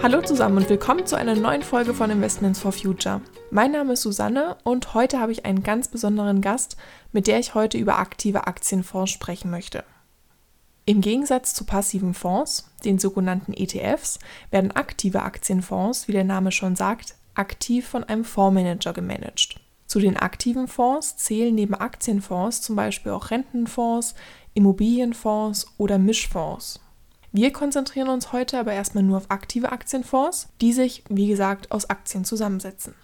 Hallo zusammen und willkommen zu einer neuen Folge von Investments for Future. Mein Name ist Susanne und heute habe ich einen ganz besonderen Gast, mit der ich heute über aktive Aktienfonds sprechen möchte. Im Gegensatz zu passiven Fonds, den sogenannten ETFs, werden aktive Aktienfonds, wie der Name schon sagt, aktiv von einem Fondsmanager gemanagt. Zu den aktiven Fonds zählen neben Aktienfonds zum Beispiel auch Rentenfonds, Immobilienfonds oder Mischfonds. Wir konzentrieren uns heute aber erstmal nur auf aktive Aktienfonds, die sich, wie gesagt, aus Aktien zusammensetzen.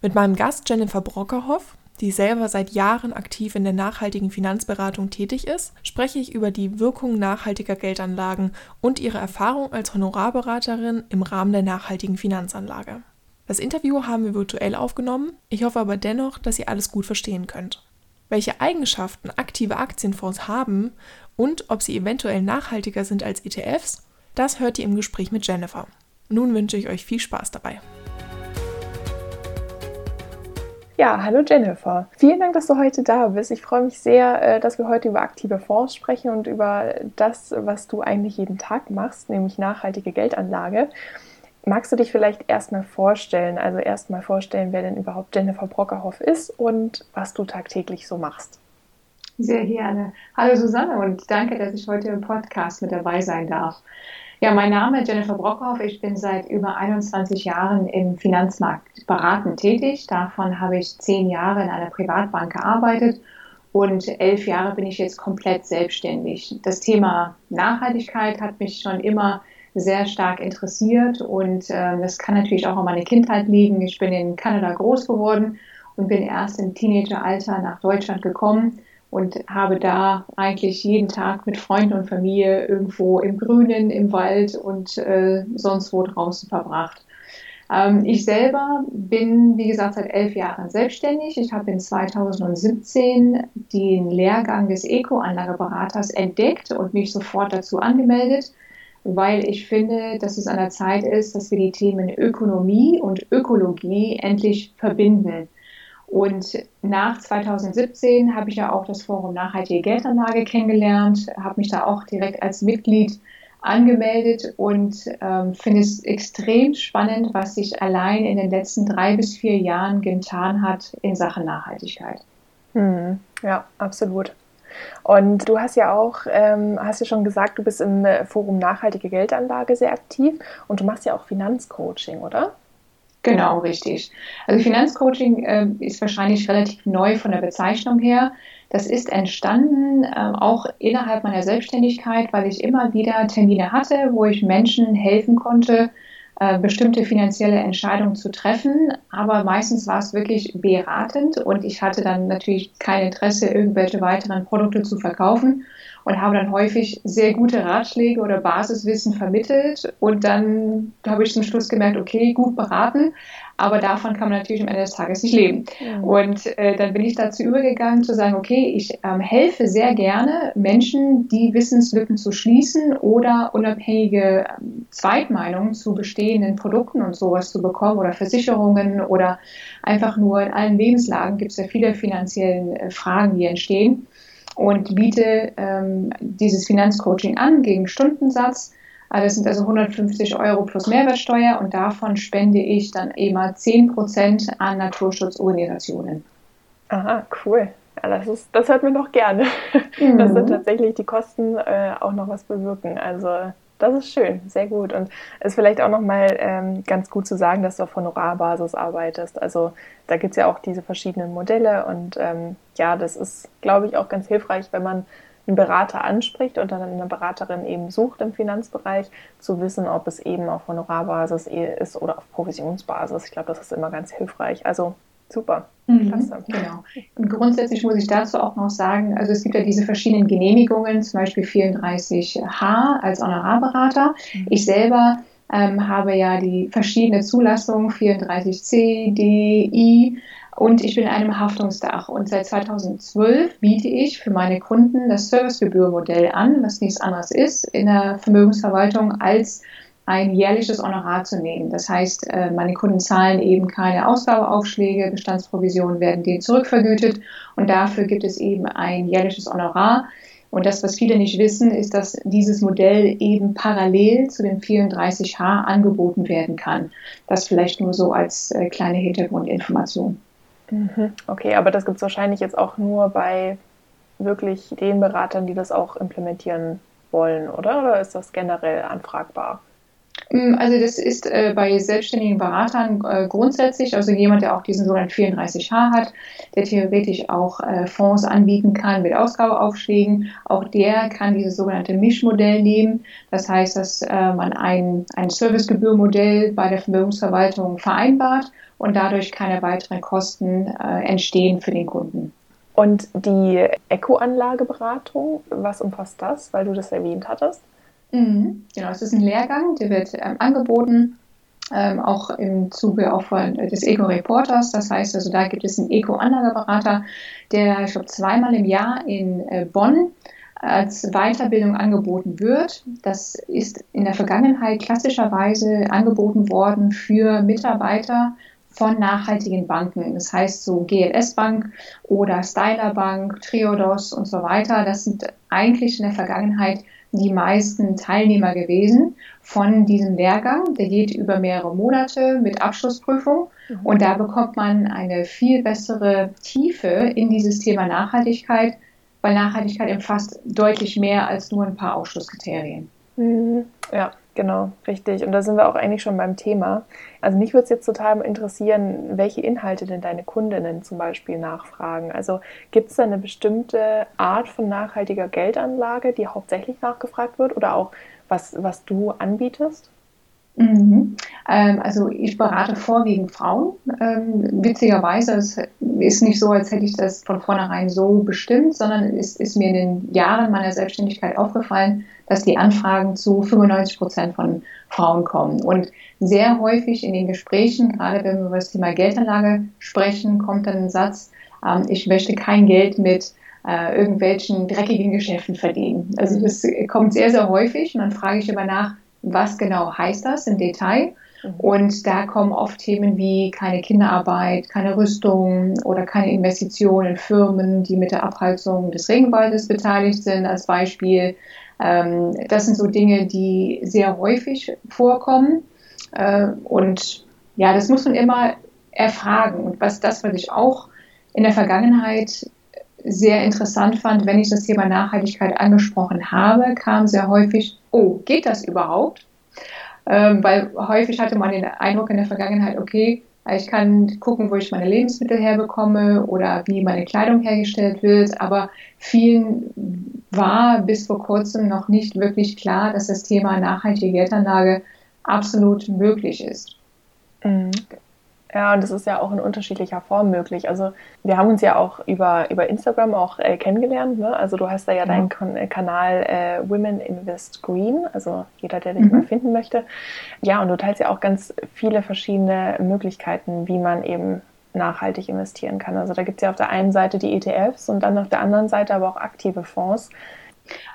Mit meinem Gast Jennifer Brockerhoff, die selber seit Jahren aktiv in der nachhaltigen Finanzberatung tätig ist, spreche ich über die Wirkung nachhaltiger Geldanlagen und ihre Erfahrung als Honorarberaterin im Rahmen der nachhaltigen Finanzanlage. Das Interview haben wir virtuell aufgenommen, ich hoffe aber dennoch, dass ihr alles gut verstehen könnt. Welche Eigenschaften aktive Aktienfonds haben und ob sie eventuell nachhaltiger sind als ETFs, das hört ihr im Gespräch mit Jennifer. Nun wünsche ich euch viel Spaß dabei. Ja, hallo Jennifer. Vielen Dank, dass du heute da bist. Ich freue mich sehr, äh, dass wir heute über aktive Fonds sprechen und über das, was du eigentlich jeden Tag machst, nämlich nachhaltige Geldanlage. Magst du dich vielleicht erstmal vorstellen, also erstmal vorstellen, wer denn überhaupt Jennifer Brockerhoff ist und was du tagtäglich so machst? Sehr gerne. Hallo Susanne und danke, dass ich heute im Podcast mit dabei sein darf. Ja, mein Name ist Jennifer Brockhoff. Ich bin seit über 21 Jahren im Finanzmarkt beratend tätig. Davon habe ich zehn Jahre in einer Privatbank gearbeitet und elf Jahre bin ich jetzt komplett selbstständig. Das Thema Nachhaltigkeit hat mich schon immer sehr stark interessiert und äh, das kann natürlich auch an meine Kindheit liegen. Ich bin in Kanada groß geworden und bin erst im Teenageralter nach Deutschland gekommen und habe da eigentlich jeden Tag mit Freunden und Familie irgendwo im Grünen, im Wald und äh, sonst wo draußen verbracht. Ähm, ich selber bin, wie gesagt, seit elf Jahren selbstständig. Ich habe in 2017 den Lehrgang des Eco-Anlageberaters entdeckt und mich sofort dazu angemeldet, weil ich finde, dass es an der Zeit ist, dass wir die Themen Ökonomie und Ökologie endlich verbinden. Und nach 2017 habe ich ja auch das Forum Nachhaltige Geldanlage kennengelernt, habe mich da auch direkt als Mitglied angemeldet und ähm, finde es extrem spannend, was sich allein in den letzten drei bis vier Jahren getan hat in Sachen Nachhaltigkeit. Hm, ja, absolut. Und du hast ja auch, ähm, hast ja schon gesagt, du bist im äh, Forum Nachhaltige Geldanlage sehr aktiv und du machst ja auch Finanzcoaching, oder? Genau, richtig. Also Finanzcoaching äh, ist wahrscheinlich relativ neu von der Bezeichnung her. Das ist entstanden äh, auch innerhalb meiner Selbstständigkeit, weil ich immer wieder Termine hatte, wo ich Menschen helfen konnte, äh, bestimmte finanzielle Entscheidungen zu treffen. Aber meistens war es wirklich beratend und ich hatte dann natürlich kein Interesse, irgendwelche weiteren Produkte zu verkaufen und habe dann häufig sehr gute Ratschläge oder Basiswissen vermittelt. Und dann habe ich zum Schluss gemerkt, okay, gut beraten, aber davon kann man natürlich am Ende des Tages nicht leben. Mhm. Und äh, dann bin ich dazu übergegangen zu sagen, okay, ich ähm, helfe sehr gerne Menschen, die Wissenslücken zu schließen oder unabhängige ähm, Zweitmeinungen zu bestehenden Produkten und sowas zu bekommen oder Versicherungen oder einfach nur in allen Lebenslagen gibt es ja viele finanziellen äh, Fragen, die entstehen und biete ähm, dieses Finanzcoaching an gegen Stundensatz. Das sind also 150 Euro plus Mehrwertsteuer und davon spende ich dann immer 10 Prozent an Naturschutzorganisationen. Aha, cool. Ja, das, ist, das hört man doch gerne, mhm. dass dann tatsächlich die Kosten äh, auch noch was bewirken. Also das ist schön, sehr gut. Und es ist vielleicht auch nochmal ähm, ganz gut zu sagen, dass du auf Honorarbasis arbeitest. Also da gibt es ja auch diese verschiedenen Modelle und ähm, ja, das ist, glaube ich, auch ganz hilfreich, wenn man einen Berater anspricht und dann eine Beraterin eben sucht im Finanzbereich, zu wissen, ob es eben auf Honorarbasis ist oder auf Provisionsbasis. Ich glaube, das ist immer ganz hilfreich. Also Super. Mhm, genau. Und grundsätzlich muss ich dazu auch noch sagen, also es gibt ja diese verschiedenen Genehmigungen, zum Beispiel 34H als Honorarberater. Mhm. Ich selber ähm, habe ja die verschiedene Zulassungen 34C, D, I und ich bin in einem Haftungsdach. Und seit 2012 biete ich für meine Kunden das Servicegebührmodell an, was nichts anderes ist in der Vermögensverwaltung als ein jährliches Honorar zu nehmen. Das heißt, äh, meine Kunden zahlen eben keine Ausgabeaufschläge, Bestandsprovisionen werden denen zurückvergütet und dafür gibt es eben ein jährliches Honorar. Und das, was viele nicht wissen, ist, dass dieses Modell eben parallel zu dem 34H angeboten werden kann. Das vielleicht nur so als äh, kleine Hintergrundinformation. Mhm. Okay, aber das gibt es wahrscheinlich jetzt auch nur bei wirklich den Beratern, die das auch implementieren wollen, oder? Oder ist das generell anfragbar? Mm, also das ist äh, bei selbstständigen Beratern äh, grundsätzlich, also jemand, der auch diesen sogenannten 34H hat, der theoretisch auch äh, Fonds anbieten kann mit Ausgabeaufschlägen, auch der kann dieses sogenannte Mischmodell nehmen. Das heißt, dass man ein, ein Servicegebührmodell bei der Vermögensverwaltung vereinbart und dadurch keine weiteren Kosten entstehen für den Kunden. Und die Eco-Anlageberatung, was umfasst das, weil du das erwähnt hattest? Mhm. Genau, es ist ein Lehrgang, der wird ähm, angeboten, ähm, auch im Zuge auch von, des Eco-Reporters. Das heißt also, da gibt es einen Eco-Anlageberater, der, ich glaube, zweimal im Jahr in äh, Bonn als Weiterbildung angeboten wird. Das ist in der Vergangenheit klassischerweise angeboten worden für Mitarbeiter von nachhaltigen Banken. Das heißt so GLS Bank oder Styler Bank, Triodos und so weiter. Das sind eigentlich in der Vergangenheit die meisten Teilnehmer gewesen von diesem Lehrgang. Der geht über mehrere Monate mit Abschlussprüfung mhm. und da bekommt man eine viel bessere Tiefe in dieses Thema Nachhaltigkeit, weil Nachhaltigkeit umfasst deutlich mehr als nur ein paar Ausschlusskriterien. Mhm. Ja, Genau, richtig. Und da sind wir auch eigentlich schon beim Thema. Also mich würde es jetzt total interessieren, welche Inhalte denn deine Kundinnen zum Beispiel nachfragen. Also gibt es da eine bestimmte Art von nachhaltiger Geldanlage, die hauptsächlich nachgefragt wird oder auch was, was du anbietest? Mhm. Ähm, also ich berate vorwiegend Frauen. Ähm, witzigerweise, es ist nicht so, als hätte ich das von vornherein so bestimmt, sondern es ist mir in den Jahren meiner Selbstständigkeit aufgefallen, dass die Anfragen zu 95 Prozent von Frauen kommen. Und sehr häufig in den Gesprächen, gerade wenn wir über das Thema Geldanlage sprechen, kommt dann ein Satz, ähm, ich möchte kein Geld mit äh, irgendwelchen dreckigen Geschäften verdienen. Also das kommt sehr, sehr häufig und dann frage ich immer nach, was genau heißt das im Detail? Mhm. Und da kommen oft Themen wie keine Kinderarbeit, keine Rüstung oder keine Investitionen in Firmen, die mit der Abholzung des Regenwaldes beteiligt sind, als Beispiel. Ähm, das sind so Dinge, die sehr häufig vorkommen. Äh, und ja, das muss man immer erfragen. Und was das, was ich auch in der Vergangenheit sehr interessant fand, wenn ich das Thema Nachhaltigkeit angesprochen habe, kam sehr häufig, oh, geht das überhaupt? Ähm, weil häufig hatte man den Eindruck in der Vergangenheit, okay, ich kann gucken, wo ich meine Lebensmittel herbekomme oder wie meine Kleidung hergestellt wird, aber vielen war bis vor kurzem noch nicht wirklich klar, dass das Thema nachhaltige Geldanlage absolut möglich ist. Mhm. Ja, und das ist ja auch in unterschiedlicher Form möglich. Also wir haben uns ja auch über, über Instagram auch äh, kennengelernt. Ne? Also du hast da ja, ja. deinen kan äh, Kanal äh, Women Invest Green, also jeder, der dich mhm. mal finden möchte. Ja, und du teilst ja auch ganz viele verschiedene Möglichkeiten, wie man eben nachhaltig investieren kann. Also da gibt es ja auf der einen Seite die ETFs und dann auf der anderen Seite aber auch aktive Fonds.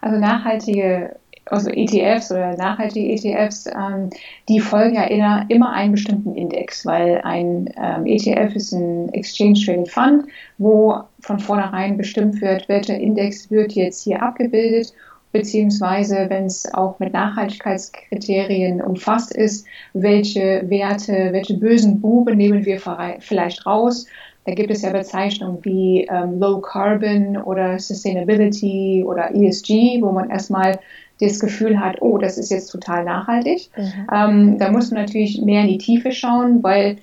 Also nachhaltige also ETFs oder nachhaltige ETFs, ähm, die folgen ja immer, immer einen bestimmten Index, weil ein ähm, ETF ist ein Exchange Traded Fund, wo von vornherein bestimmt wird, welcher Index wird jetzt hier abgebildet, beziehungsweise wenn es auch mit Nachhaltigkeitskriterien umfasst ist, welche Werte, welche bösen Buben nehmen wir vielleicht raus. Da gibt es ja Bezeichnungen wie ähm, Low Carbon oder Sustainability oder ESG, wo man erstmal das Gefühl hat, oh, das ist jetzt total nachhaltig. Mhm. Ähm, da muss man natürlich mehr in die Tiefe schauen, weil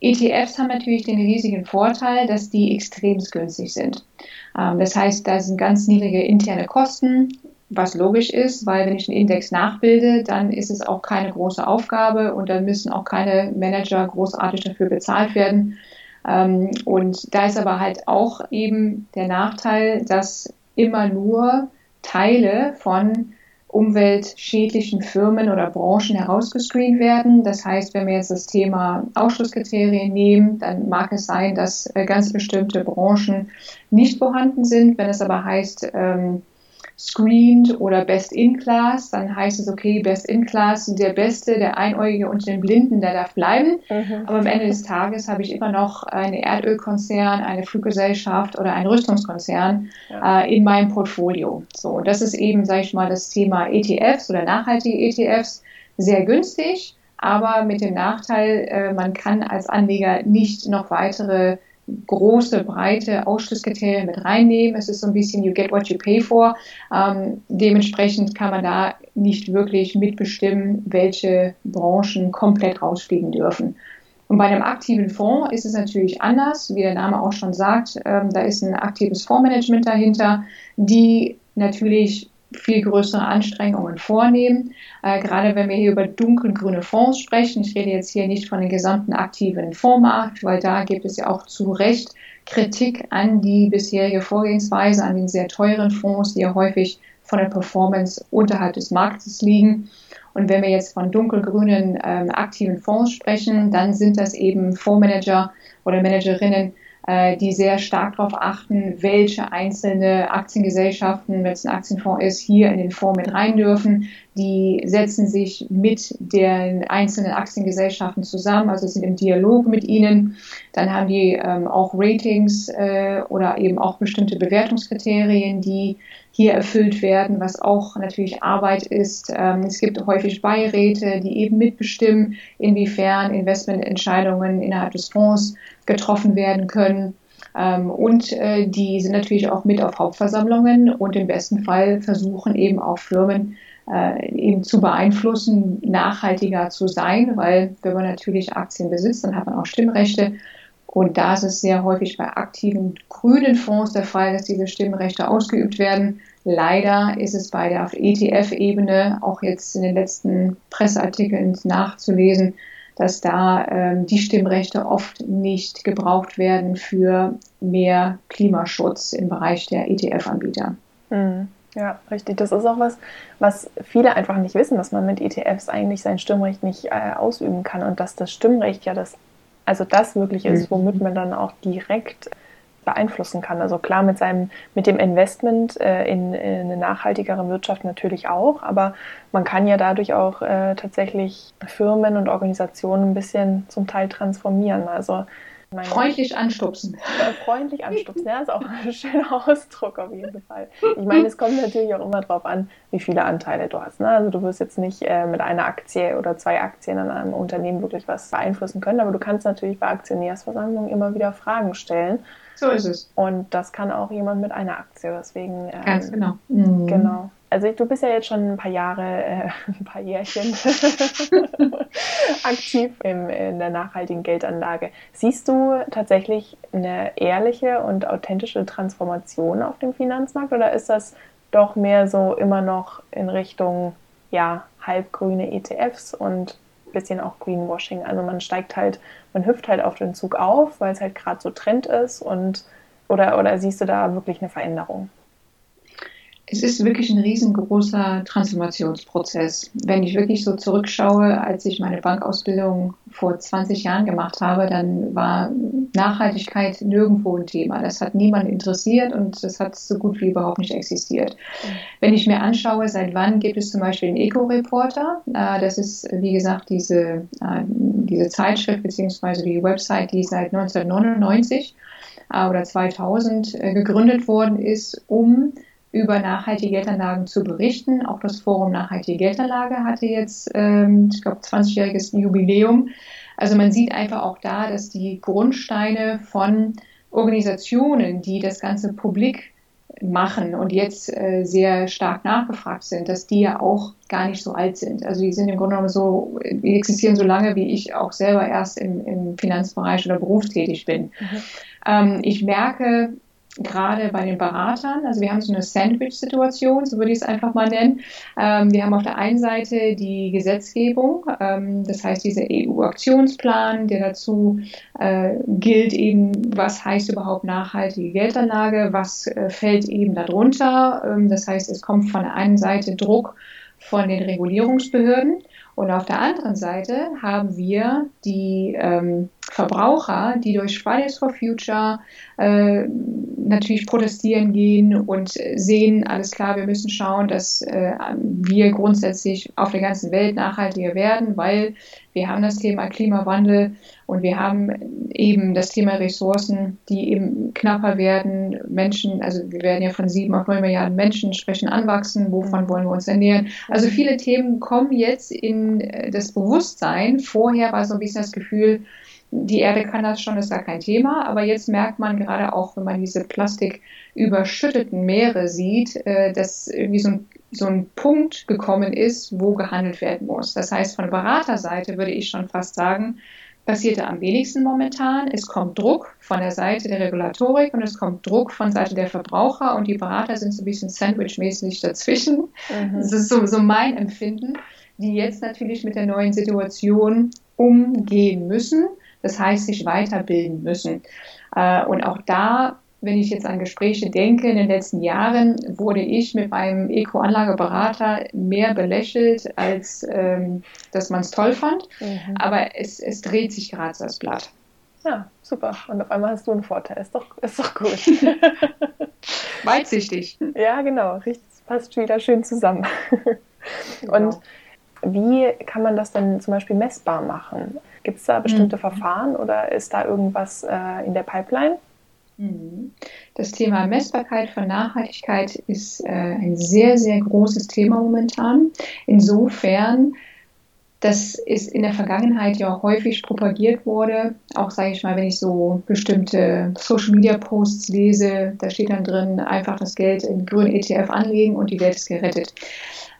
ETFs haben natürlich den riesigen Vorteil, dass die extrem günstig sind. Ähm, das heißt, da sind ganz niedrige interne Kosten, was logisch ist, weil wenn ich einen Index nachbilde, dann ist es auch keine große Aufgabe und dann müssen auch keine Manager großartig dafür bezahlt werden. Ähm, und da ist aber halt auch eben der Nachteil, dass immer nur Teile von umweltschädlichen Firmen oder Branchen herausgescreent werden. Das heißt, wenn wir jetzt das Thema Ausschlusskriterien nehmen, dann mag es sein, dass äh, ganz bestimmte Branchen nicht vorhanden sind. Wenn es aber heißt, ähm, screened oder Best in Class. Dann heißt es, okay, Best in Class, der Beste, der Einäugige unter den Blinden, der darf bleiben. Mhm. Aber am Ende des Tages habe ich immer noch einen Erdölkonzern, eine Fluggesellschaft oder einen Rüstungskonzern ja. äh, in meinem Portfolio. So, und das ist eben, sage ich mal, das Thema ETFs oder nachhaltige ETFs. Sehr günstig, aber mit dem Nachteil, äh, man kann als Anleger nicht noch weitere große, breite Ausschlusskriterien mit reinnehmen. Es ist so ein bisschen you get what you pay for. Ähm, dementsprechend kann man da nicht wirklich mitbestimmen, welche Branchen komplett rausfliegen dürfen. Und bei einem aktiven Fonds ist es natürlich anders, wie der Name auch schon sagt. Ähm, da ist ein aktives Fondsmanagement dahinter, die natürlich viel größere Anstrengungen vornehmen. Äh, gerade wenn wir hier über dunkelgrüne Fonds sprechen. Ich rede jetzt hier nicht von dem gesamten aktiven Fondsmarkt, weil da gibt es ja auch zu Recht Kritik an die bisherige Vorgehensweise, an den sehr teuren Fonds, die ja häufig von der Performance unterhalb des Marktes liegen. Und wenn wir jetzt von dunkelgrünen ähm, aktiven Fonds sprechen, dann sind das eben Fondsmanager oder Managerinnen, die sehr stark darauf achten, welche einzelne Aktiengesellschaften, wenn es ein Aktienfonds ist, hier in den Fonds mit rein dürfen. Die setzen sich mit den einzelnen Aktiengesellschaften zusammen, also sind im Dialog mit ihnen. Dann haben die ähm, auch Ratings äh, oder eben auch bestimmte Bewertungskriterien, die hier erfüllt werden, was auch natürlich Arbeit ist. Ähm, es gibt häufig Beiräte, die eben mitbestimmen, inwiefern Investmententscheidungen innerhalb des Fonds getroffen werden können. Ähm, und äh, die sind natürlich auch mit auf Hauptversammlungen und im besten Fall versuchen eben auch Firmen äh, eben zu beeinflussen, nachhaltiger zu sein, weil wenn man natürlich Aktien besitzt, dann hat man auch Stimmrechte. Und da ist es sehr häufig bei aktiven grünen Fonds der Fall, dass diese Stimmrechte ausgeübt werden. Leider ist es bei der ETF-Ebene auch jetzt in den letzten Presseartikeln nachzulesen, dass da ähm, die Stimmrechte oft nicht gebraucht werden für mehr Klimaschutz im Bereich der ETF-Anbieter. Mhm. Ja, richtig. Das ist auch was, was viele einfach nicht wissen, dass man mit ETFs eigentlich sein Stimmrecht nicht äh, ausüben kann und dass das Stimmrecht ja das, also das wirklich ist, mhm. womit man dann auch direkt beeinflussen kann. Also klar mit seinem, mit dem Investment äh, in, in, eine nachhaltigere Wirtschaft natürlich auch, aber man kann ja dadurch auch äh, tatsächlich Firmen und Organisationen ein bisschen zum Teil transformieren. Also meine, freundlich anstupsen. Äh, freundlich anstupsen, ja, ist auch ein schöner Ausdruck auf jeden Fall. Ich meine, es kommt natürlich auch immer darauf an, wie viele Anteile du hast. Ne? Also du wirst jetzt nicht äh, mit einer Aktie oder zwei Aktien an einem Unternehmen wirklich was beeinflussen können, aber du kannst natürlich bei Aktionärsversammlungen immer wieder Fragen stellen so ist es. Und das kann auch jemand mit einer Aktie. Deswegen. Ähm, Ganz genau. Mhm. Genau. Also du bist ja jetzt schon ein paar Jahre, äh, ein paar Jährchen aktiv im, in der nachhaltigen Geldanlage. Siehst du tatsächlich eine ehrliche und authentische Transformation auf dem Finanzmarkt oder ist das doch mehr so immer noch in Richtung ja, halbgrüne ETFs und bisschen auch Greenwashing. Also man steigt halt, man hüpft halt auf den Zug auf, weil es halt gerade so Trend ist und oder, oder siehst du da wirklich eine Veränderung? Es ist wirklich ein riesengroßer Transformationsprozess. Wenn ich wirklich so zurückschaue, als ich meine Bankausbildung vor 20 Jahren gemacht habe, dann war Nachhaltigkeit nirgendwo ein Thema. Das hat niemand interessiert und das hat so gut wie überhaupt nicht existiert. Wenn ich mir anschaue, seit wann gibt es zum Beispiel den Eco-Reporter, äh, das ist, wie gesagt, diese, äh, diese Zeitschrift bzw. die Website, die seit 1999 äh, oder 2000 gegründet worden ist, um über nachhaltige Geldanlagen zu berichten. Auch das Forum Nachhaltige Geldanlage hatte jetzt, ähm, ich glaube, 20-jähriges Jubiläum. Also man sieht einfach auch da, dass die Grundsteine von Organisationen, die das Ganze publik machen und jetzt äh, sehr stark nachgefragt sind, dass die ja auch gar nicht so alt sind. Also die sind im Grunde genommen so, die existieren so lange, wie ich auch selber erst im, im Finanzbereich oder berufstätig bin. Mhm. Ähm, ich merke, gerade bei den Beratern, also wir haben so eine Sandwich-Situation, so würde ich es einfach mal nennen. Ähm, wir haben auf der einen Seite die Gesetzgebung, ähm, das heißt dieser EU-Aktionsplan, der dazu äh, gilt eben, was heißt überhaupt nachhaltige Geldanlage, was äh, fällt eben darunter. Ähm, das heißt, es kommt von der einen Seite Druck von den Regulierungsbehörden und auf der anderen Seite haben wir die ähm, Verbraucher, die durch Fridays for Future äh, natürlich protestieren gehen und sehen, alles klar, wir müssen schauen, dass äh, wir grundsätzlich auf der ganzen Welt nachhaltiger werden, weil wir haben das Thema Klimawandel und wir haben eben das Thema Ressourcen, die eben knapper werden. Menschen, also wir werden ja von sieben auf neun Milliarden Menschen sprechen, anwachsen. Wovon wollen wir uns ernähren? Also viele Themen kommen jetzt in äh, das Bewusstsein. Vorher war so ein bisschen das Gefühl, die Erde kann das schon, ist gar kein Thema. Aber jetzt merkt man gerade auch, wenn man diese plastiküberschütteten Meere sieht, äh, dass irgendwie so ein, so ein Punkt gekommen ist, wo gehandelt werden muss. Das heißt, von Beraterseite würde ich schon fast sagen, passiert da am wenigsten momentan. Es kommt Druck von der Seite der Regulatorik und es kommt Druck von Seite der Verbraucher und die Berater sind so ein bisschen sandwichmäßig dazwischen. Mhm. Das ist so, so mein Empfinden, die jetzt natürlich mit der neuen Situation umgehen müssen. Das heißt, sich weiterbilden müssen. Äh, und auch da wenn ich jetzt an Gespräche denke, in den letzten Jahren wurde ich mit meinem Eco-Anlageberater mehr belächelt, als ähm, dass man es toll fand. Mhm. Aber es, es dreht sich gerade das Blatt. Ja, super. Und auf einmal hast du einen Vorteil. Ist doch, ist doch gut. Weitsichtig. Ja, genau. Richtig, passt wieder schön zusammen. Genau. Und wie kann man das denn zum Beispiel messbar machen? Gibt es da bestimmte mhm. Verfahren oder ist da irgendwas äh, in der Pipeline? Mhm. Das Thema Messbarkeit von Nachhaltigkeit ist äh, ein sehr, sehr großes Thema momentan. Insofern, dass es in der Vergangenheit ja häufig propagiert wurde, auch sage ich mal, wenn ich so bestimmte Social Media Posts lese, da steht dann drin, einfach das Geld in grünen ETF anlegen und die Welt ist gerettet.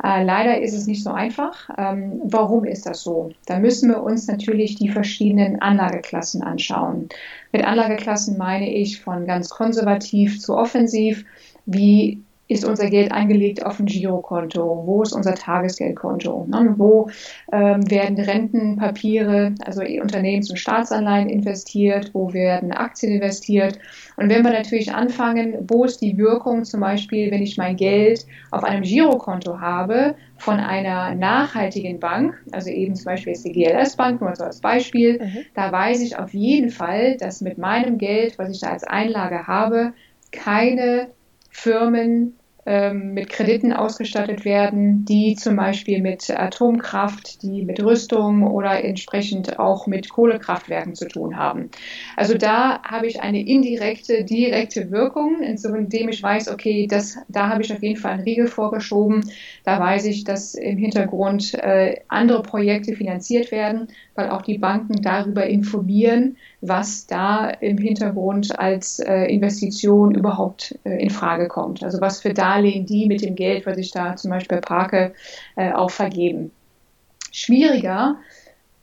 Äh, leider ist es nicht so einfach. Ähm, warum ist das so? Da müssen wir uns natürlich die verschiedenen Anlageklassen anschauen. Mit Anlageklassen meine ich von ganz konservativ zu offensiv. Wie ist unser Geld angelegt auf ein Girokonto? Wo ist unser Tagesgeldkonto? Ne? Wo ähm, werden Rentenpapiere, also Unternehmens- und Staatsanleihen investiert? Wo werden Aktien investiert? Und wenn wir natürlich anfangen, wo ist die Wirkung zum Beispiel, wenn ich mein Geld auf einem Girokonto habe von einer nachhaltigen Bank, also eben zum Beispiel jetzt die GLS-Bank, nur so als Beispiel, mhm. da weiß ich auf jeden Fall, dass mit meinem Geld, was ich da als Einlage habe, keine Firmen mit Krediten ausgestattet werden, die zum Beispiel mit Atomkraft, die mit Rüstung oder entsprechend auch mit Kohlekraftwerken zu tun haben. Also da habe ich eine indirekte, direkte Wirkung, indem ich weiß, okay, das, da habe ich auf jeden Fall einen Riegel vorgeschoben. Da weiß ich, dass im Hintergrund äh, andere Projekte finanziert werden, weil auch die Banken darüber informieren, was da im Hintergrund als äh, Investition überhaupt äh, in Frage kommt. Also was für Darlehen die mit dem Geld, was ich da zum Beispiel parke, äh, auch vergeben. Schwieriger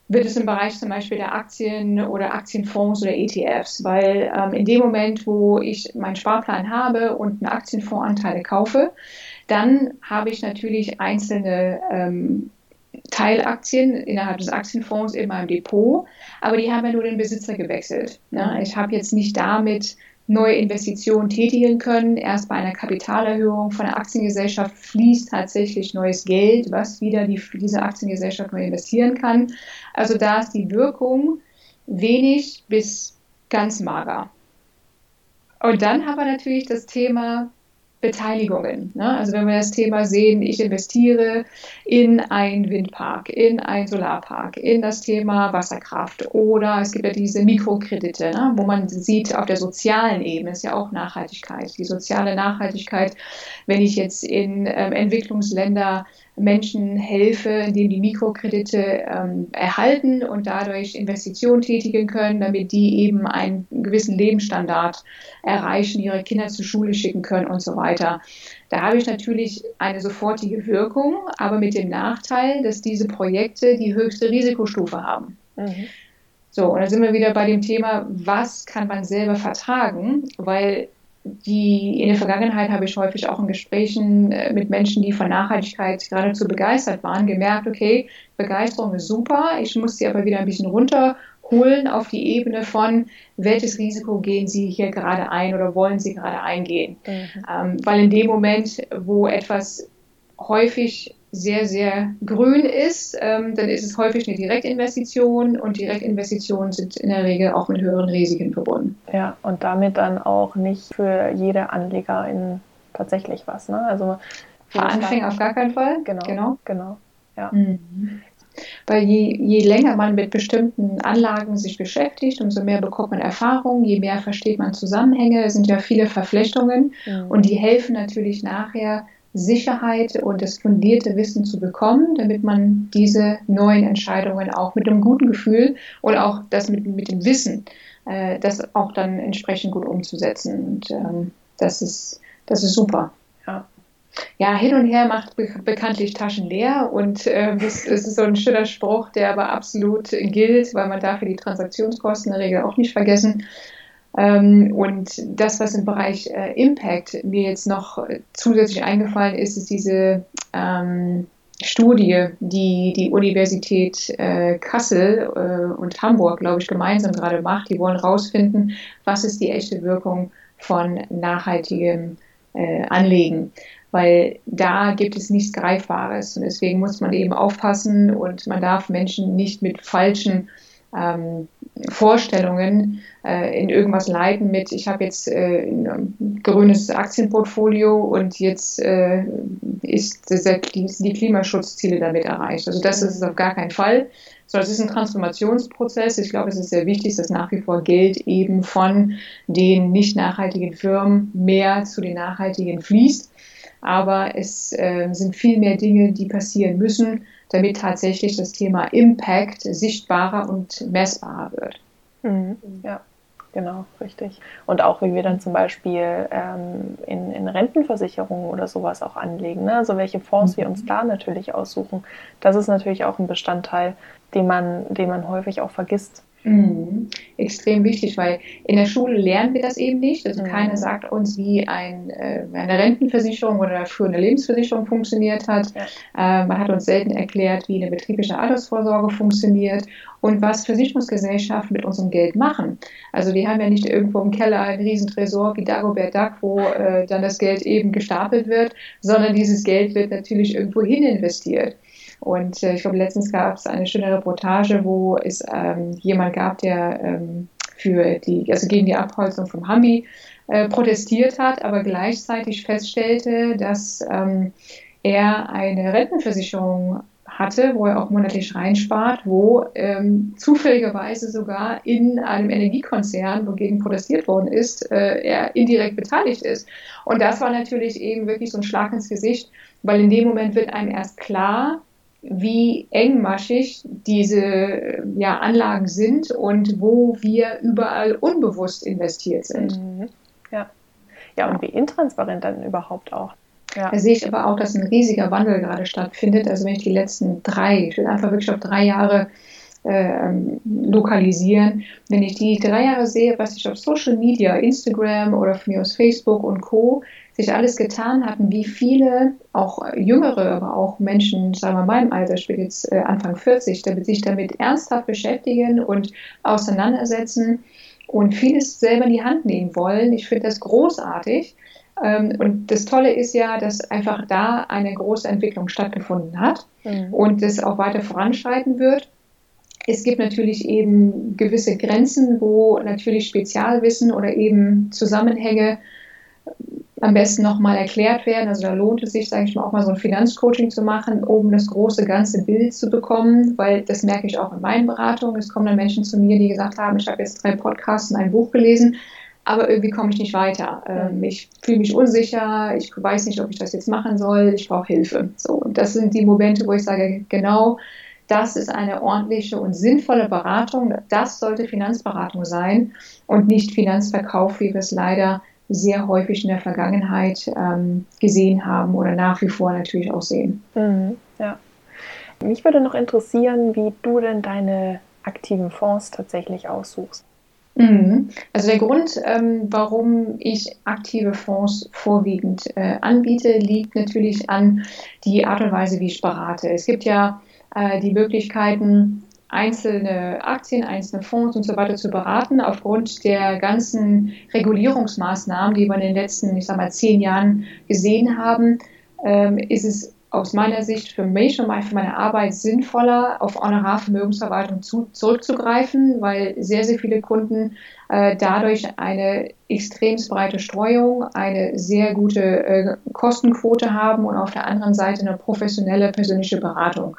wird es im Bereich zum Beispiel der Aktien oder Aktienfonds oder ETFs, weil ähm, in dem Moment, wo ich meinen Sparplan habe und eine Aktienfondsanteile kaufe, dann habe ich natürlich einzelne ähm, Teilaktien innerhalb des Aktienfonds in meinem Depot, aber die haben ja nur den Besitzer gewechselt. Ne? Ich habe jetzt nicht damit neue Investitionen tätigen können. Erst bei einer Kapitalerhöhung von der Aktiengesellschaft fließt tatsächlich neues Geld, was wieder die, diese Aktiengesellschaft neu investieren kann. Also da ist die Wirkung wenig bis ganz mager. Und dann haben wir natürlich das Thema Beteiligungen. Ne? Also wenn wir das Thema sehen, ich investiere in einen Windpark, in einen Solarpark, in das Thema Wasserkraft oder es gibt ja diese Mikrokredite, ne? wo man sieht, auf der sozialen Ebene ist ja auch Nachhaltigkeit. Die soziale Nachhaltigkeit, wenn ich jetzt in ähm, Entwicklungsländer Menschen helfe, indem die Mikrokredite ähm, erhalten und dadurch Investitionen tätigen können, damit die eben einen gewissen Lebensstandard erreichen, ihre Kinder zur Schule schicken können und so weiter. Da habe ich natürlich eine sofortige Wirkung, aber mit dem Nachteil, dass diese Projekte die höchste Risikostufe haben. Mhm. So, und da sind wir wieder bei dem Thema, was kann man selber vertragen, weil die in der Vergangenheit habe ich häufig auch in Gesprächen äh, mit Menschen, die von Nachhaltigkeit geradezu begeistert waren, gemerkt, okay, Begeisterung ist super, ich muss sie aber wieder ein bisschen runterholen auf die Ebene von, welches Risiko gehen Sie hier gerade ein oder wollen Sie gerade eingehen. Mhm. Ähm, weil in dem Moment, wo etwas häufig sehr, sehr grün ist, ähm, dann ist es häufig eine Direktinvestition und Direktinvestitionen sind in der Regel auch mit höheren Risiken verbunden. Ja, und damit dann auch nicht für jede Anlegerin tatsächlich was. Ne? Also für Anfänger auf gar keinen Fall. Genau. Genau. genau ja. Mhm. Weil je, je länger man mit bestimmten Anlagen sich beschäftigt, umso mehr bekommt man Erfahrung, je mehr versteht man Zusammenhänge. Es sind ja viele Verflechtungen mhm. und die helfen natürlich nachher, Sicherheit und das fundierte Wissen zu bekommen, damit man diese neuen Entscheidungen auch mit einem guten Gefühl oder auch das mit, mit dem Wissen, äh, das auch dann entsprechend gut umzusetzen. Und ähm, das, ist, das ist super. Ja. Ja, hin und her macht be bekanntlich Taschen leer und äh, das, ist so ein schöner Spruch, der aber absolut gilt, weil man dafür die Transaktionskosten in der Regel auch nicht vergessen. Ähm, und das, was im Bereich äh, Impact mir jetzt noch zusätzlich eingefallen ist, ist diese ähm, Studie, die die Universität äh, Kassel äh, und Hamburg, glaube ich, gemeinsam gerade macht. Die wollen herausfinden, was ist die echte Wirkung von nachhaltigem Anlegen. Weil da gibt es nichts Greifbares. Und deswegen muss man eben aufpassen und man darf Menschen nicht mit falschen ähm, Vorstellungen äh, in irgendwas leiten mit, ich habe jetzt äh, ein grünes Aktienportfolio und jetzt äh, ist die Klimaschutzziele damit erreicht. Also das ist es auf gar keinen Fall. Sondern es ist ein Transformationsprozess. Ich glaube, es ist sehr wichtig, dass nach wie vor Geld eben von den nicht nachhaltigen Firmen mehr zu den nachhaltigen fließt. Aber es äh, sind viel mehr Dinge, die passieren müssen, damit tatsächlich das Thema Impact sichtbarer und messbarer wird. Mhm. Ja. Genau, richtig. Und auch wie wir dann zum Beispiel ähm, in, in Rentenversicherungen oder sowas auch anlegen. Ne? Also welche Fonds mhm. wir uns da natürlich aussuchen. Das ist natürlich auch ein Bestandteil, den man, den man häufig auch vergisst. Mhm. Extrem wichtig, weil in der Schule lernen wir das eben nicht. Also mhm. keiner sagt uns, wie ein, äh, eine Rentenversicherung oder früher eine Lebensversicherung funktioniert hat. Ja. Äh, man hat uns selten erklärt, wie eine betriebliche Altersvorsorge funktioniert und was Versicherungsgesellschaften mit unserem Geld machen. Also die haben ja nicht irgendwo im Keller einen Riesentresor wie Dagobert Duck, wo äh, dann das Geld eben gestapelt wird, sondern dieses Geld wird natürlich irgendwo hin investiert. Und äh, ich glaube, letztens gab es eine schöne Reportage, wo es ähm, jemand gab, der ähm, für die, also gegen die Abholzung vom Hambi äh, protestiert hat, aber gleichzeitig feststellte, dass ähm, er eine Rentenversicherung hatte, wo er auch monatlich reinspart, wo ähm, zufälligerweise sogar in einem Energiekonzern, wogegen protestiert worden ist, äh, er indirekt beteiligt ist. Und das war natürlich eben wirklich so ein Schlag ins Gesicht, weil in dem Moment wird einem erst klar, wie engmaschig diese ja, Anlagen sind und wo wir überall unbewusst investiert sind. Mhm. Ja. ja, und wie intransparent dann überhaupt auch. Ja. Da sehe ich aber auch, dass ein riesiger Wandel gerade stattfindet. Also wenn ich die letzten drei, ich will einfach wirklich auf drei Jahre äh, lokalisieren. Wenn ich die drei Jahre sehe, was ich auf Social Media, Instagram oder von mir aus Facebook und Co sich alles getan hatten, wie viele, auch jüngere, aber auch Menschen, sagen wir meinem Alter, ich bin jetzt äh, Anfang 40, damit sich damit ernsthaft beschäftigen und auseinandersetzen und vieles selber in die Hand nehmen wollen. Ich finde das großartig. Ähm, und das Tolle ist ja, dass einfach da eine große Entwicklung stattgefunden hat mhm. und es auch weiter voranschreiten wird. Es gibt natürlich eben gewisse Grenzen, wo natürlich Spezialwissen oder eben Zusammenhänge am besten nochmal erklärt werden. Also da lohnt es sich, sage ich mal, auch mal so ein Finanzcoaching zu machen, um das große ganze Bild zu bekommen, weil das merke ich auch in meinen Beratungen. Es kommen dann Menschen zu mir, die gesagt haben, ich habe jetzt drei Podcasts und ein Buch gelesen, aber irgendwie komme ich nicht weiter. Ähm, ich fühle mich unsicher, ich weiß nicht, ob ich das jetzt machen soll, ich brauche Hilfe. So, und das sind die Momente, wo ich sage, genau, das ist eine ordentliche und sinnvolle Beratung. Das sollte Finanzberatung sein und nicht Finanzverkauf, wie wir es leider sehr häufig in der Vergangenheit ähm, gesehen haben oder nach wie vor natürlich auch sehen. Mhm, ja. Mich würde noch interessieren, wie du denn deine aktiven Fonds tatsächlich aussuchst. Mhm. Also der Grund, ähm, warum ich aktive Fonds vorwiegend äh, anbiete, liegt natürlich an die Art und Weise, wie ich berate. Es gibt ja äh, die Möglichkeiten, einzelne Aktien, einzelne Fonds und so weiter zu beraten. Aufgrund der ganzen Regulierungsmaßnahmen, die wir in den letzten, ich sag mal, zehn Jahren gesehen haben, ähm, ist es aus meiner Sicht für mich und für meine Arbeit sinnvoller, auf Honorarvermögensverwaltung zu, zurückzugreifen, weil sehr, sehr viele Kunden äh, dadurch eine extrem breite Streuung, eine sehr gute äh, Kostenquote haben und auf der anderen Seite eine professionelle persönliche Beratung.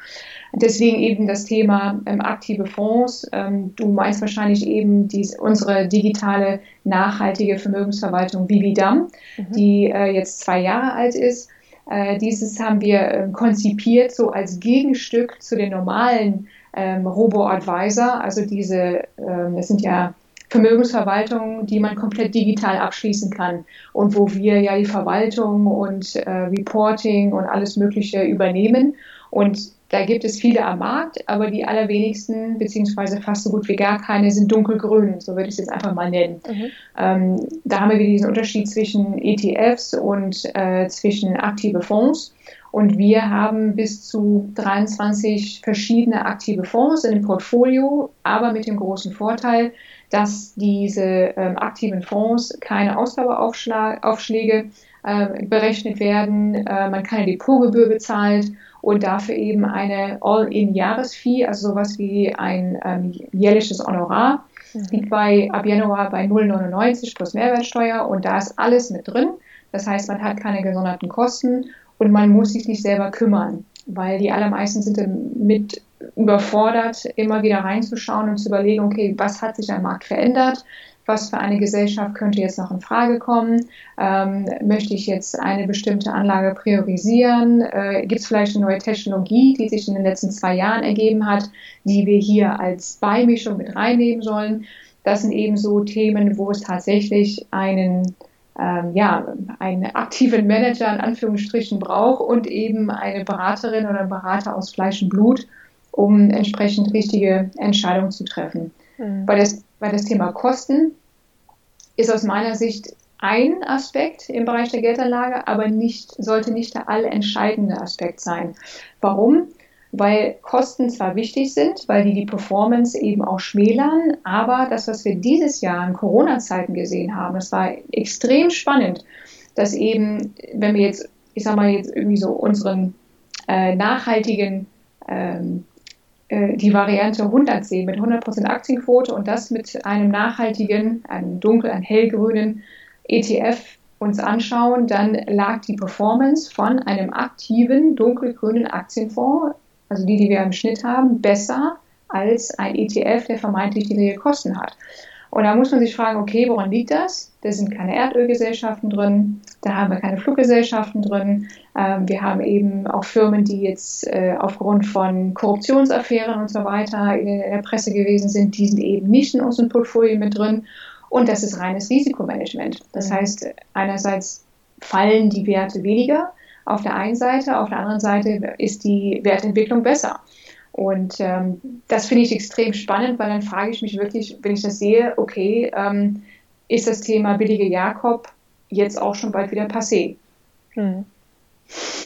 Deswegen eben das Thema ähm, aktive Fonds. Ähm, du meinst wahrscheinlich eben dies, unsere digitale nachhaltige Vermögensverwaltung Vividam, mhm. die äh, jetzt zwei Jahre alt ist äh, dieses haben wir äh, konzipiert so als Gegenstück zu den normalen ähm, Robo-Advisor. Also diese, ähm, das sind ja Vermögensverwaltungen, die man komplett digital abschließen kann und wo wir ja die Verwaltung und äh, Reporting und alles Mögliche übernehmen. Und da gibt es viele am Markt, aber die allerwenigsten, beziehungsweise fast so gut wie gar keine, sind dunkelgrün, so würde ich es jetzt einfach mal nennen. Mhm. Ähm, da haben wir diesen Unterschied zwischen ETFs und äh, zwischen aktive Fonds. Und wir haben bis zu 23 verschiedene aktive Fonds in dem Portfolio, aber mit dem großen Vorteil, dass diese ähm, aktiven Fonds keine Ausgabeaufschläge äh, berechnet werden, äh, man keine Depotgebühr bezahlt und dafür eben eine All-in-Jahresfee, also sowas wie ein ähm, jährliches Honorar, mhm. liegt bei ab Januar bei 0,99 plus Mehrwertsteuer und da ist alles mit drin. Das heißt, man hat keine gesonderten Kosten und man muss sich nicht selber kümmern, weil die allermeisten sind mit überfordert, immer wieder reinzuschauen und zu überlegen, okay, was hat sich am Markt verändert? Was für eine Gesellschaft könnte jetzt noch in Frage kommen? Ähm, möchte ich jetzt eine bestimmte Anlage priorisieren? Äh, Gibt es vielleicht eine neue Technologie, die sich in den letzten zwei Jahren ergeben hat, die wir hier als Beimischung mit reinnehmen sollen? Das sind eben so Themen, wo es tatsächlich einen ähm, ja, einen aktiven Manager in Anführungsstrichen braucht und eben eine Beraterin oder Berater aus Fleisch und Blut, um entsprechend richtige Entscheidungen zu treffen. Mhm. Weil, das, weil das Thema Kosten ist aus meiner Sicht ein Aspekt im Bereich der Geldanlage, aber nicht, sollte nicht der allentscheidende Aspekt sein. Warum? Weil Kosten zwar wichtig sind, weil die die Performance eben auch schmälern, aber das, was wir dieses Jahr in Corona-Zeiten gesehen haben, das war extrem spannend, dass eben, wenn wir jetzt, ich sag mal jetzt irgendwie so unseren äh, nachhaltigen ähm, äh, die Variante 100 sehen mit 100% Aktienquote und das mit einem nachhaltigen, einem dunkel, einem hellgrünen ETF uns anschauen, dann lag die Performance von einem aktiven dunkelgrünen Aktienfonds, also die, die wir im Schnitt haben, besser als ein ETF, der vermeintlich niedrige Kosten hat. Und da muss man sich fragen, okay, woran liegt das? Da sind keine Erdölgesellschaften drin, da haben wir keine Fluggesellschaften drin. Ähm, wir haben eben auch Firmen, die jetzt äh, aufgrund von Korruptionsaffären und so weiter in der Presse gewesen sind, die sind eben nicht in unserem Portfolio mit drin. Und das ist reines Risikomanagement. Das mhm. heißt, einerseits fallen die Werte weniger auf der einen Seite, auf der anderen Seite ist die Wertentwicklung besser. Und ähm, das finde ich extrem spannend, weil dann frage ich mich wirklich, wenn ich das sehe, okay, ähm, ist das Thema billige Jakob jetzt auch schon bald wieder passé? Hm.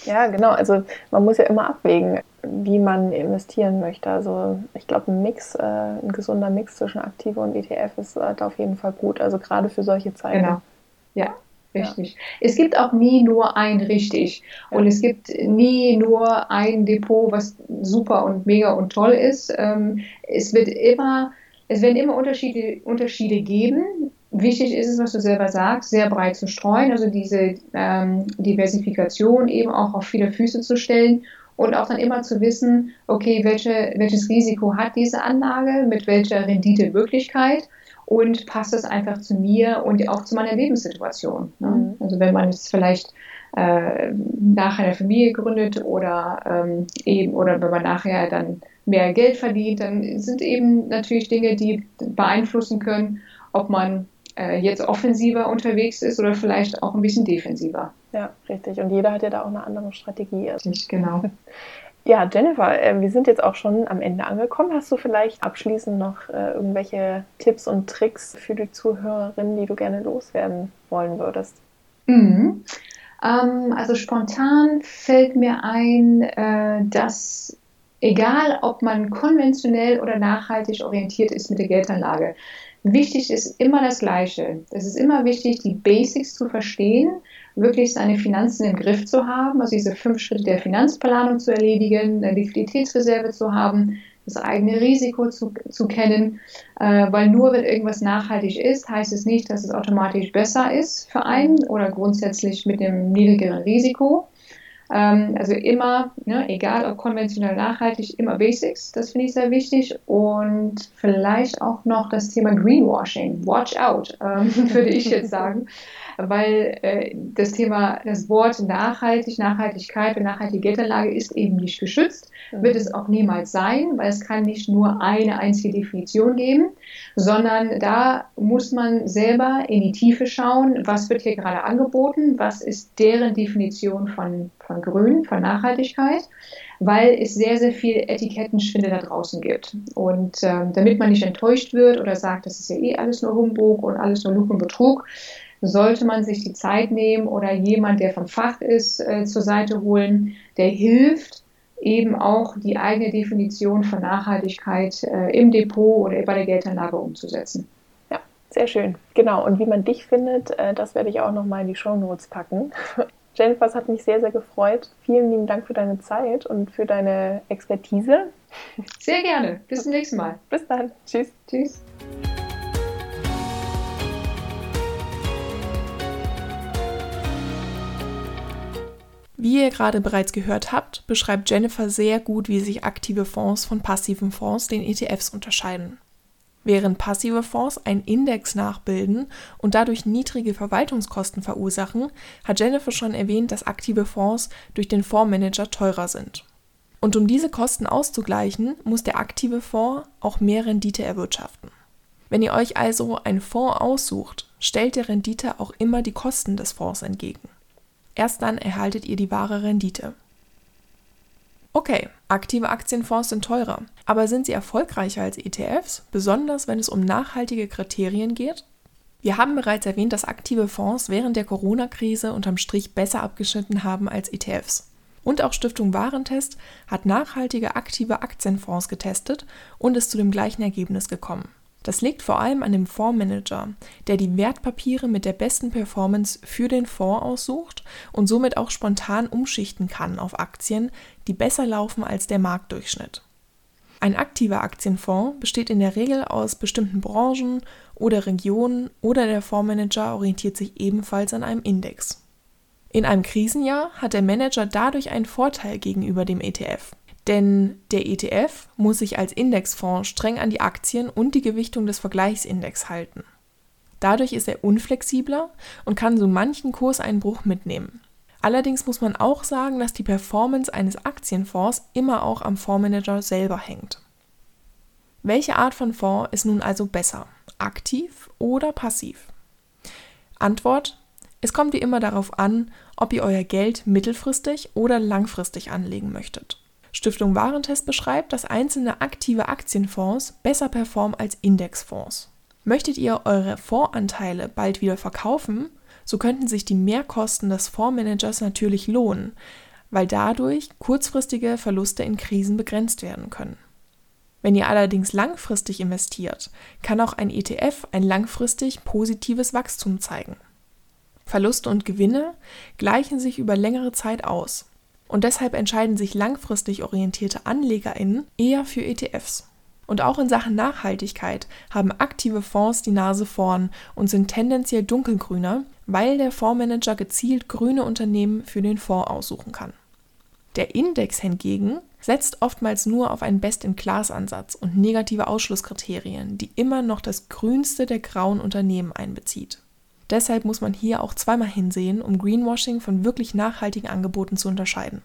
Ja, genau. Also man muss ja immer abwägen, wie man investieren möchte. Also ich glaube, ein Mix, äh, ein gesunder Mix zwischen Aktive und ETF ist äh, auf jeden Fall gut. Also gerade für solche Zeiten. Genau. Ja, Richtig. Ja. Es gibt auch nie nur ein richtig. Und es gibt nie nur ein Depot, was super und mega und toll ist. Ähm, es wird immer, es werden immer Unterschiede, Unterschiede geben. Wichtig ist es, was du selber sagst, sehr breit zu streuen, also diese ähm, Diversifikation eben auch auf viele Füße zu stellen und auch dann immer zu wissen, okay, welche, welches Risiko hat diese Anlage, mit welcher Renditemöglichkeit und passt es einfach zu mir und auch zu meiner Lebenssituation. Ne? Mhm. Also wenn man jetzt vielleicht äh, nach einer Familie gründet oder ähm, eben oder wenn man nachher dann mehr Geld verdient, dann sind eben natürlich Dinge, die beeinflussen können, ob man äh, jetzt offensiver unterwegs ist oder vielleicht auch ein bisschen defensiver. Ja, richtig. Und jeder hat ja da auch eine andere Strategie. Richtig, genau. Ja, Jennifer, äh, wir sind jetzt auch schon am Ende angekommen. Hast du vielleicht abschließend noch äh, irgendwelche Tipps und Tricks für die Zuhörerinnen, die du gerne loswerden wollen würdest? Mhm. Ähm, also spontan fällt mir ein, äh, dass egal ob man konventionell oder nachhaltig orientiert ist mit der Geldanlage, Wichtig ist immer das Gleiche. Es ist immer wichtig, die Basics zu verstehen, wirklich seine Finanzen im Griff zu haben, also diese fünf Schritte der Finanzplanung zu erledigen, eine Liquiditätsreserve zu haben, das eigene Risiko zu, zu kennen, äh, weil nur wenn irgendwas nachhaltig ist, heißt es nicht, dass es automatisch besser ist für einen oder grundsätzlich mit einem niedrigeren Risiko. Ähm, also immer, ne, egal ob konventionell nachhaltig, immer Basics, das finde ich sehr wichtig. Und vielleicht auch noch das Thema Greenwashing. Watch out, ähm, würde ich jetzt sagen weil äh, das Thema, das Wort nachhaltig, Nachhaltigkeit und nachhaltige Geldanlage ist eben nicht geschützt, mhm. wird es auch niemals sein, weil es kann nicht nur eine einzige Definition geben, sondern da muss man selber in die Tiefe schauen, was wird hier gerade angeboten, was ist deren Definition von, von Grün, von Nachhaltigkeit weil es sehr, sehr viel Etikettenschwindel da draußen gibt. Und ähm, damit man nicht enttäuscht wird oder sagt, das ist ja eh alles nur Humbug und alles nur Lug und Betrug, sollte man sich die Zeit nehmen oder jemand, der vom Fach ist, äh, zur Seite holen, der hilft, eben auch die eigene Definition von Nachhaltigkeit äh, im Depot oder bei der Geldanlage umzusetzen. Ja, sehr schön. Genau. Und wie man dich findet, äh, das werde ich auch nochmal in die Show Notes packen. Jennifer, es hat mich sehr, sehr gefreut. Vielen lieben Dank für deine Zeit und für deine Expertise. Sehr gerne. Bis zum nächsten Mal. Bis dann. Tschüss. Tschüss. Wie ihr gerade bereits gehört habt, beschreibt Jennifer sehr gut, wie sich aktive Fonds von passiven Fonds, den ETFs, unterscheiden. Während passive Fonds einen Index nachbilden und dadurch niedrige Verwaltungskosten verursachen, hat Jennifer schon erwähnt, dass aktive Fonds durch den Fondsmanager teurer sind. Und um diese Kosten auszugleichen, muss der aktive Fonds auch mehr Rendite erwirtschaften. Wenn ihr euch also einen Fonds aussucht, stellt der Rendite auch immer die Kosten des Fonds entgegen. Erst dann erhaltet ihr die wahre Rendite. Okay, aktive Aktienfonds sind teurer, aber sind sie erfolgreicher als ETFs, besonders wenn es um nachhaltige Kriterien geht? Wir haben bereits erwähnt, dass aktive Fonds während der Corona-Krise unterm Strich besser abgeschnitten haben als ETFs. Und auch Stiftung Warentest hat nachhaltige aktive Aktienfonds getestet und ist zu dem gleichen Ergebnis gekommen. Das liegt vor allem an dem Fondsmanager, der die Wertpapiere mit der besten Performance für den Fonds aussucht und somit auch spontan umschichten kann auf Aktien, die besser laufen als der Marktdurchschnitt. Ein aktiver Aktienfonds besteht in der Regel aus bestimmten Branchen oder Regionen oder der Fondsmanager orientiert sich ebenfalls an einem Index. In einem Krisenjahr hat der Manager dadurch einen Vorteil gegenüber dem ETF. Denn der ETF muss sich als Indexfonds streng an die Aktien und die Gewichtung des Vergleichsindex halten. Dadurch ist er unflexibler und kann so manchen Kurseinbruch mitnehmen. Allerdings muss man auch sagen, dass die Performance eines Aktienfonds immer auch am Fondsmanager selber hängt. Welche Art von Fonds ist nun also besser? Aktiv oder passiv? Antwort: Es kommt wie immer darauf an, ob ihr euer Geld mittelfristig oder langfristig anlegen möchtet. Stiftung Warentest beschreibt, dass einzelne aktive Aktienfonds besser performen als Indexfonds. Möchtet ihr eure Fondsanteile bald wieder verkaufen, so könnten sich die Mehrkosten des Fondsmanagers natürlich lohnen, weil dadurch kurzfristige Verluste in Krisen begrenzt werden können. Wenn ihr allerdings langfristig investiert, kann auch ein ETF ein langfristig positives Wachstum zeigen. Verluste und Gewinne gleichen sich über längere Zeit aus und deshalb entscheiden sich langfristig orientierte AnlegerInnen eher für ETFs. Und auch in Sachen Nachhaltigkeit haben aktive Fonds die Nase vorn und sind tendenziell dunkelgrüner, weil der Fondsmanager gezielt grüne Unternehmen für den Fonds aussuchen kann. Der Index hingegen setzt oftmals nur auf einen Best-in-Class-Ansatz und negative Ausschlusskriterien, die immer noch das grünste der grauen Unternehmen einbezieht. Deshalb muss man hier auch zweimal hinsehen, um Greenwashing von wirklich nachhaltigen Angeboten zu unterscheiden.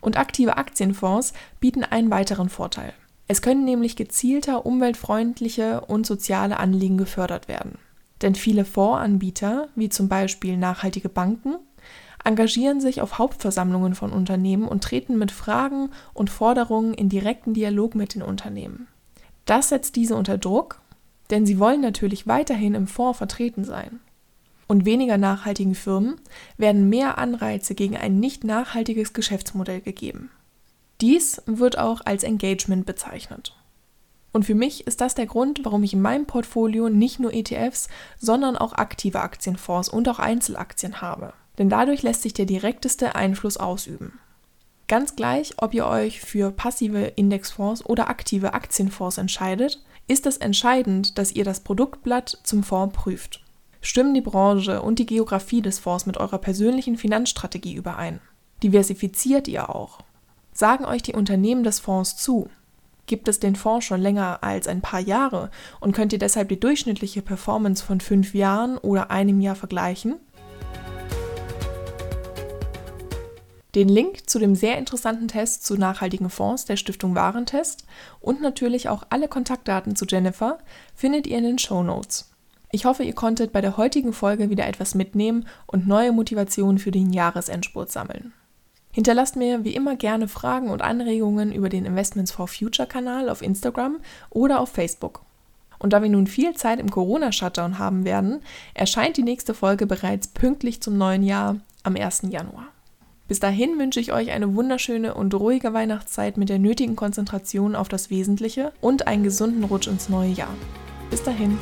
Und aktive Aktienfonds bieten einen weiteren Vorteil. Es können nämlich gezielter umweltfreundliche und soziale Anliegen gefördert werden. Denn viele Fondsanbieter, wie zum Beispiel nachhaltige Banken, engagieren sich auf Hauptversammlungen von Unternehmen und treten mit Fragen und Forderungen in direkten Dialog mit den Unternehmen. Das setzt diese unter Druck, denn sie wollen natürlich weiterhin im Fonds vertreten sein und weniger nachhaltigen Firmen werden mehr Anreize gegen ein nicht nachhaltiges Geschäftsmodell gegeben. Dies wird auch als Engagement bezeichnet. Und für mich ist das der Grund, warum ich in meinem Portfolio nicht nur ETFs, sondern auch aktive Aktienfonds und auch Einzelaktien habe. Denn dadurch lässt sich der direkteste Einfluss ausüben. Ganz gleich, ob ihr euch für passive Indexfonds oder aktive Aktienfonds entscheidet, ist es entscheidend, dass ihr das Produktblatt zum Fonds prüft. Stimmen die Branche und die Geografie des Fonds mit eurer persönlichen Finanzstrategie überein? Diversifiziert ihr auch? Sagen euch die Unternehmen des Fonds zu? Gibt es den Fonds schon länger als ein paar Jahre und könnt ihr deshalb die durchschnittliche Performance von fünf Jahren oder einem Jahr vergleichen? Den Link zu dem sehr interessanten Test zu nachhaltigen Fonds der Stiftung Warentest und natürlich auch alle Kontaktdaten zu Jennifer findet ihr in den Show Notes. Ich hoffe, ihr konntet bei der heutigen Folge wieder etwas mitnehmen und neue Motivationen für den Jahresendspurt sammeln. Hinterlasst mir wie immer gerne Fragen und Anregungen über den Investments for Future Kanal auf Instagram oder auf Facebook. Und da wir nun viel Zeit im Corona-Shutdown haben werden, erscheint die nächste Folge bereits pünktlich zum neuen Jahr am 1. Januar. Bis dahin wünsche ich euch eine wunderschöne und ruhige Weihnachtszeit mit der nötigen Konzentration auf das Wesentliche und einen gesunden Rutsch ins neue Jahr. Bis dahin.